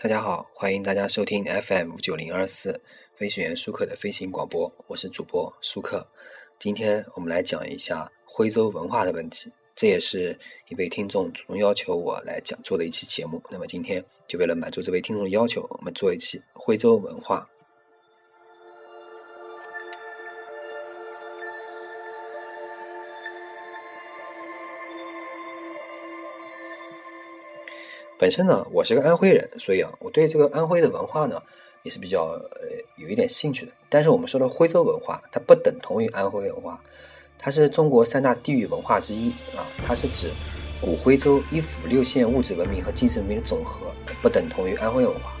大家好，欢迎大家收听 FM 九零二四飞行员舒克的飞行广播，我是主播舒克。今天我们来讲一下徽州文化的问题，这也是一位听众主动要求我来讲做的一期节目。那么今天就为了满足这位听众的要求，我们做一期徽州文化。本身呢，我是个安徽人，所以啊，我对这个安徽的文化呢，也是比较呃有一点兴趣的。但是我们说的徽州文化，它不等同于安徽文化，它是中国三大地域文化之一啊，它是指古徽州一府六县物质文明和精神文明的总和，不等同于安徽文化。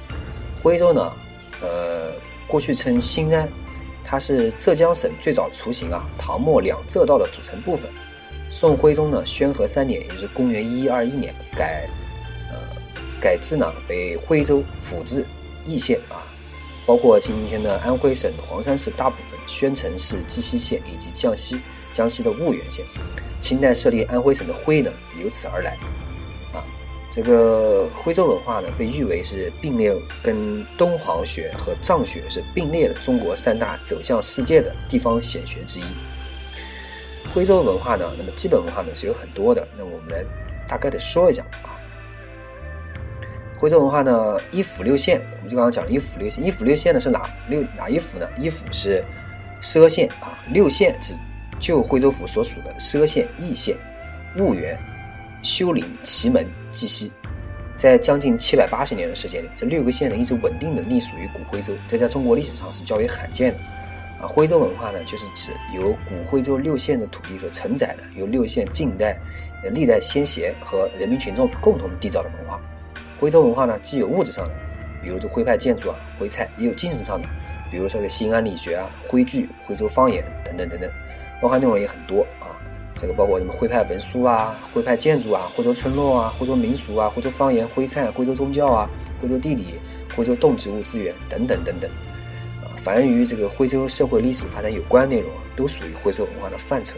徽州呢，呃，过去称新安，它是浙江省最早雏形啊，唐末两浙道的组成部分。宋徽宗呢，宣和三年，也就是公元一一二一年改。改制呢为徽州府治易县啊，包括今天的安徽省黄山市大部分、宣城市鸡西县以及江西江西的婺源县。清代设立安徽省的徽呢由此而来啊。这个徽州文化呢被誉为是并列跟敦煌学和藏学是并列的中国三大走向世界的地方显学之一。徽州文化呢，那么基本文化呢是有很多的，那我们来大概的说一下啊。徽州文化呢，一府六县，我们就刚刚讲了一府六县。一府六县呢是哪六哪一府呢？一府是歙县啊，六县是旧徽州府所属的歙县、义县、婺源、休陵、祁门、绩溪。在将近七百八十年的时间里，这六个县呢一直稳定的隶属于古徽州，这在中国历史上是较为罕见的。啊，徽州文化呢，就是指由古徽州六县的土地所承载的，由六县近代历代先贤和人民群众共同缔造的文化。徽州文化呢，既有物质上的，比如这徽派建筑啊、徽菜，也有精神上的，比如说这新安理学啊、徽剧、徽州方言等等等等，包含内容也很多啊。这个包括什么徽派文书啊、徽派建筑啊、徽州村落啊、徽州民俗啊、徽州方言、徽菜、徽州宗教啊、徽州地理、徽州动植物资源等等等等啊。凡与这个徽州社会历史发展有关的内容啊，都属于徽州文化的范畴。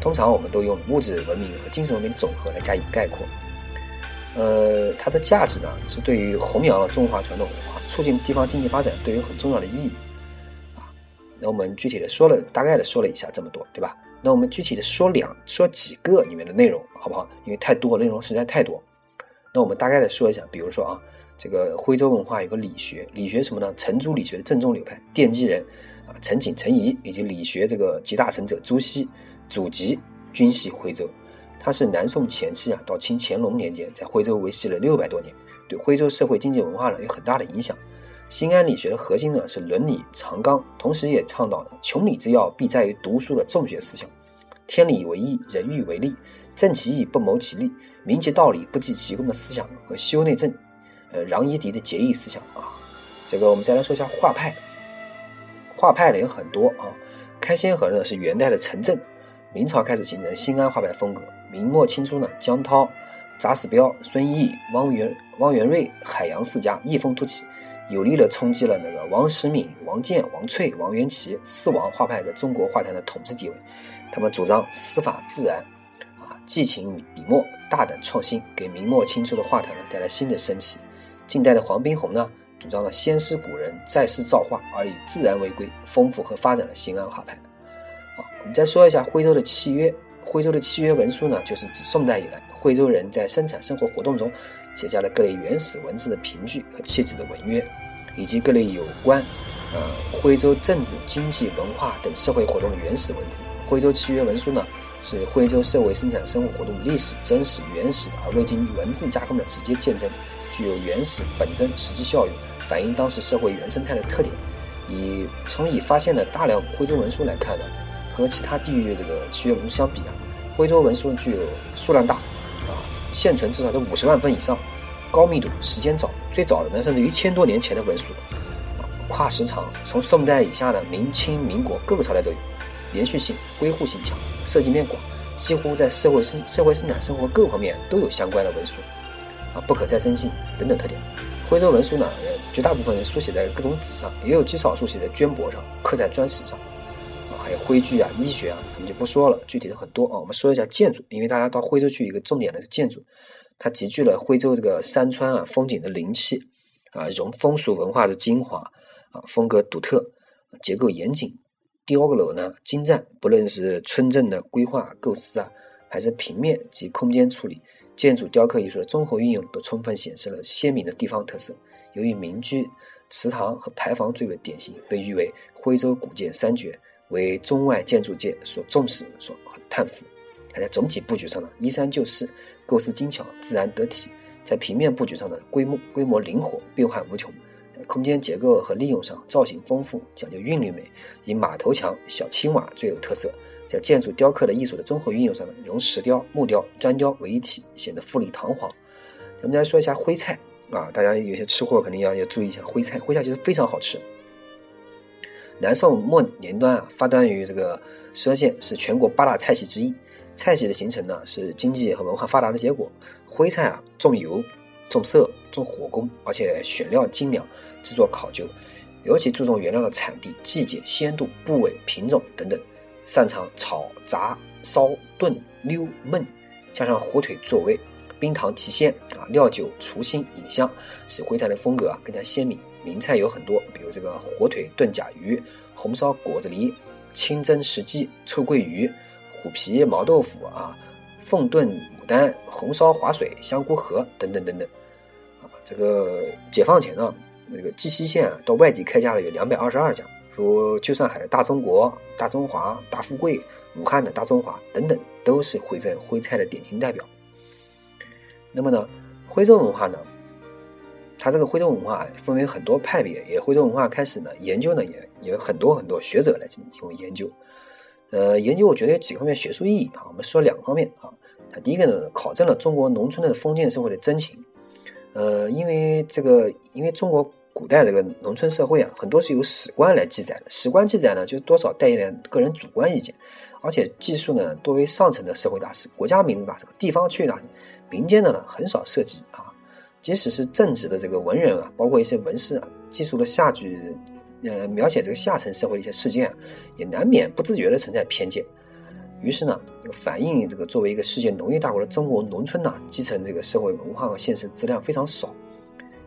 通常我们都用物质文明和精神文明的总和来加以概括。呃，它的价值呢，是对于弘扬了中华传统文化、促进地方经济发展，都有很重要的意义啊。那我们具体的说了，大概的说了一下这么多，对吧？那我们具体的说两说几个里面的内容，好不好？因为太多内容实在太多。那我们大概的说一下，比如说啊，这个徽州文化有个理学，理学什么呢？程朱理学的正宗流派，奠基人啊，陈景、陈颐，以及理学这个集大成者朱熹，祖籍均系徽州。它是南宋前期啊，到清乾隆年间，在徽州维系了六百多年，对徽州社会经济文化呢有很大的影响。新安理学的核心呢是伦理常纲，同时也倡导了穷理之要必在于读书的重学思想，天理为义，人欲为利，正其义不谋其利，明其道理不计其功的思想和修内政，呃，攘夷狄的节义思想啊。这个我们再来说一下画派，画派呢有很多啊，开先河呢是元代的陈震，明朝开始形成新安画派风格。明末清初呢，江涛、查士标、孙毅、汪元、汪元瑞、海洋四家异风突起，有力的冲击了那个王时敏、王建、王翠、王元祁四王画派在中国画坛的统治地位。他们主张司法自然，啊，寄情笔墨，大胆创新，给明末清初的画坛呢带来新的生气。近代的黄宾虹呢，主张了先师古人，再师造画，而以自然为归，丰富和发展了新安画派。再说一下徽州的契约。徽州的契约文书呢，就是指宋代以来徽州人在生产生活活动中写下了各类原始文字的凭据和契纸的文约，以及各类有关呃徽州政治、经济、文化等社会活动的原始文字。徽州契约文书呢，是徽州社会生产生活活动历史真实、原始而未经文字加工的直接见证，具有原始本真、实际效用，反映当时社会原生态的特点。以从已发现的大量徽州文书来看呢。和其他地域这个契约文相比啊，徽州文书具有数量大，啊，现存至少在五十万份以上，高密度，时间早，最早的呢甚至一千多年前的文书，啊，跨时长，从宋代以下的明清民国各个朝代都有，连续性、归户性强，涉及面广，几乎在社会生社会生产生活各方面都有相关的文书，啊，不可再生性等等特点。徽州文书呢，绝大部分人书写在各种纸上，也有极少数写在绢帛上，刻在砖石上。徽剧啊、医学啊，我们就不说了，具体的很多啊。我们说一下建筑，因为大家到徽州去，一个重点的是建筑，它集聚了徽州这个山川啊风景的灵气，啊，融风俗文化之精华啊，风格独特，结构严谨，碉楼呢精湛，不论是村镇的规划构思啊，还是平面及空间处理，建筑雕刻艺术的综合运用，都充分显示了鲜明的地方特色。由于民居、祠堂和牌坊最为典型，被誉为徽州古建三绝，为中外建筑界所重视、所叹服。它在总体布局上呢，依山就势，构思精巧，自然得体；在平面布局上呢规模规模灵活，变化无穷；空间结构和利用上，造型丰富，讲究韵律美，以马头墙、小青瓦最有特色。在建筑雕刻的艺术的综合运用上呢，融石雕、木雕、砖雕为一体，显得富丽堂皇。咱们来说一下徽菜。啊，大家有些吃货肯定要要注意一下徽菜，徽菜其实非常好吃。南宋末年端啊，发端于这个歙县，是全国八大菜系之一。菜系的形成呢，是经济和文化发达的结果。徽菜啊，重油、重色、重火功，而且选料精良，制作考究，尤其注重原料的产地、季节、鲜度、部位、品种等等，擅长炒、炸、烧、炖、溜、焖，加上火腿作味。冰糖提鲜啊，料酒除腥引香，使徽菜的风格啊更加鲜明。名菜有很多，比如这个火腿炖甲鱼、红烧果子狸、清蒸石鸡、臭鳜鱼、虎皮毛豆腐啊、凤炖牡丹、红烧滑水、香菇盒等等等等。啊，这个解放前呢，那个绩溪县到外地开家了有两百二十二家，如旧上海的大中国、大中华、大富贵、武汉的大中华等等，都是徽镇徽菜的典型代表。那么呢，徽州文化呢，它这个徽州文化分为很多派别，也徽州文化开始呢研究呢也也有很多很多学者来进行研究。呃，研究我觉得有几方面学术意义啊，我们说两方面啊。它第一个呢，考证了中国农村的封建社会的真情。呃，因为这个，因为中国古代这个农村社会啊，很多是由史官来记载的，史官记载呢，就多少带一点个人主观意见，而且记述呢多为上层的社会大事、国家民族大事、地方区域大事。民间的呢很少涉及，即使是正直的这个文人啊，包括一些文士啊，记述了下句，呃，描写这个下层社会的一些事件啊，也难免不自觉的存在偏见。于是呢，反映这个作为一个世界农业大国的中国农村呢，继承这个社会文化和现实质量非常少，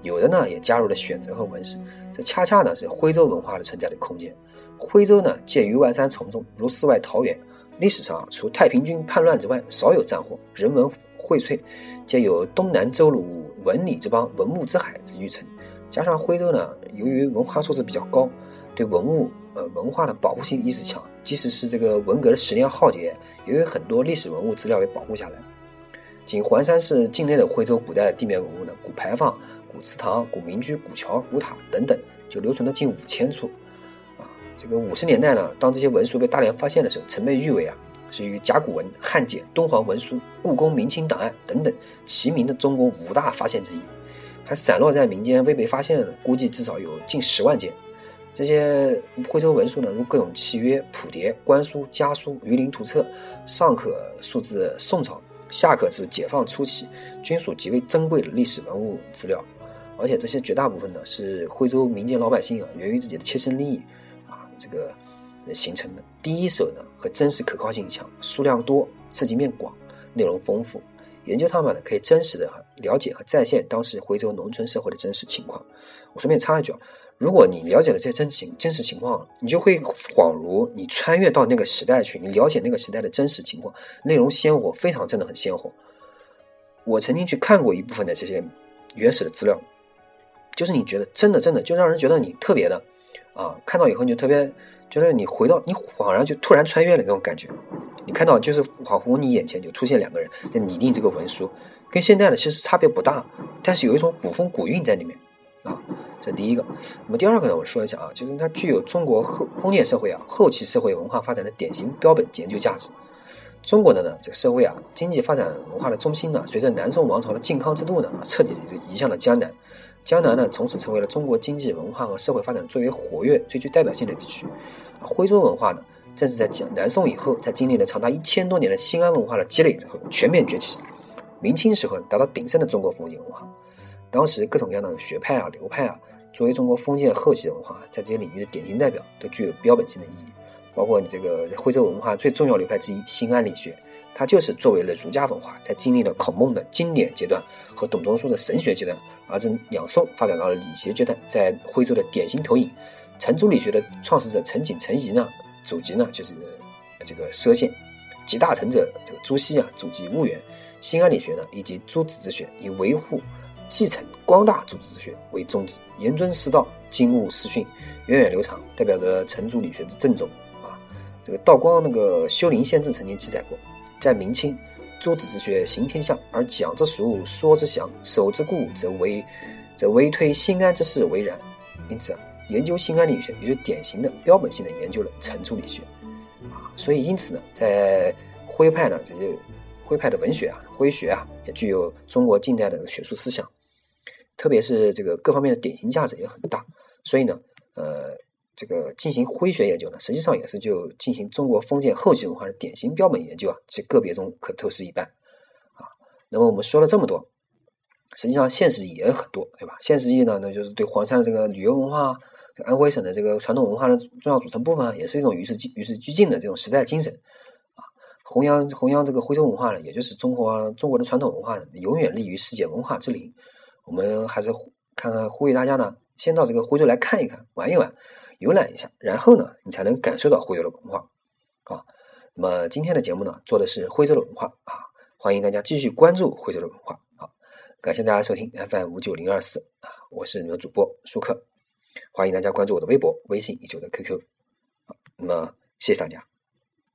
有的呢也加入了选择和文史，这恰恰呢是徽州文化的存在的空间。徽州呢介于万山丛中，如世外桃源，历史上除太平军叛乱之外，少有战祸，人文。荟萃，皆有东南周鲁文理之邦、文物之海之誉称。加上徽州呢，由于文化素质比较高，对文物呃文化的保护性意识强。即使是这个文革的十年浩劫，也有很多历史文物资料被保护下来。仅环山市境内的徽州古代的地面文物呢，古牌坊、古祠堂、古民居、古桥、古塔等等，就留存了近五千处。啊，这个五十年代呢，当这些文书被大量发现的时候，曾被誉为啊。是与甲骨文、汉简、敦煌文书、故宫明清档案等等齐名的中国五大发现之一，还散落在民间未被发现，估计至少有近十万件。这些徽州文书呢，如各种契约、谱牒、官书、家书、榆林图册，上可溯至宋朝，下可至解放初期，均属极为珍贵的历史文物资料。而且这些绝大部分呢，是徽州民间老百姓啊，源于自己的切身利益啊，这个。形成的第一手呢和真实可靠性强，数量多，涉及面广，内容丰富。研究他们呢，可以真实的了解和再现当时徽州农村社会的真实情况。我顺便插一句啊，如果你了解了这些真情真实情况，你就会恍如你穿越到那个时代去，你了解那个时代的真实情况，内容鲜活，非常真的很鲜活。我曾经去看过一部分的这些原始的资料，就是你觉得真的真的就让人觉得你特别的啊，看到以后你就特别。觉得你回到你恍然就突然穿越了那种感觉，你看到就是恍惚你眼前就出现两个人在拟定这个文书，跟现在的其实差别不大，但是有一种古风古韵在里面啊，这第一个。那么第二个呢，我说一下啊，就是它具有中国后封建社会啊后期社会文化发展的典型标本研究价值。中国的呢这个社会啊经济发展文化的中心呢，随着南宋王朝的靖康之路呢，彻底的移向了江南。江南呢，从此成为了中国经济文化和社会发展最为活跃、最具代表性的地区。啊，徽州文化呢，正是在江南宋以后，在经历了长达一千多年的新安文化的积累之后，全面崛起。明清时候达到鼎盛的中国封建文化，当时各种各样的学派啊、流派啊，作为中国封建后期文化在这些领域的典型代表，都具有标本性的意义。包括你这个徽州文化最重要流派之一新安理学，它就是作为了儒家文化，在经历了孔孟的经典阶段和董仲舒的神学阶段，而至两宋发展到了理学阶段，在徽州的典型投影。程朱理学的创始者程景、程颐呢，祖籍呢就是这个歙县；集大成者这个朱熹啊，祖籍婺源。新安理学呢，以及诸子之学，以维护、继承、光大诸子之学为宗旨，严尊师道，精务师训，源远流长，代表着程朱理学之正宗啊。这个道光那个《修陵县志》曾经记载过，在明清，诸子之学行天下，而讲之俗，说之详，守之固，则为则为推心安之事为然。因此啊，研究心安理学，也就典型的标本性的研究了程朱理学啊。所以因此呢，在徽派呢，这些。徽派的文学啊，徽学啊，也具有中国近代的学术思想，特别是这个各方面的典型价值也很大。所以呢，呃，这个进行徽学研究呢，实际上也是就进行中国封建后期文化的典型标本研究啊，其个别中可透视一斑啊。那么我们说了这么多，实际上现实也很多，对吧？现实意义呢，那就是对黄山这个旅游文化，安徽省的这个传统文化的重要组成部分，也是一种与时与时俱进的这种时代精神。啊弘扬弘扬这个徽州文化呢，也就是中国中国的传统文化，永远立于世界文化之林。我们还是看看呼吁大家呢，先到这个徽州来看一看、玩一玩、游览一下，然后呢，你才能感受到徽州的文化啊。那么今天的节目呢，做的是徽州的文化啊，欢迎大家继续关注徽州的文化。啊，感谢大家收听 FM 五九零二四啊，我是你们主播舒克，欢迎大家关注我的微博、微信以及我的 QQ。那么谢谢大家。